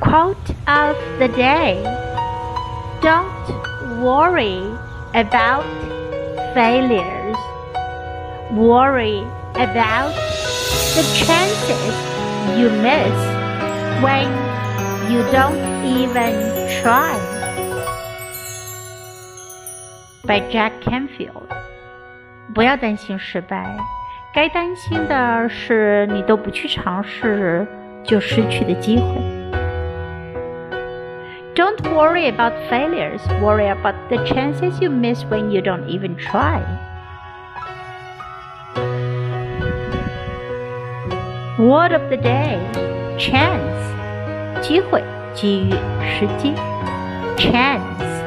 Quote of the day Don't worry about failures. Worry about the chances you miss when you don't even try. By Jack Canfield。不要担心失败，该担心的是你都不去尝试就失去的机会。 Don't worry about failures, worry about the chances you miss when you don't even try. Word of the day chance 机会、机遇、时机 chance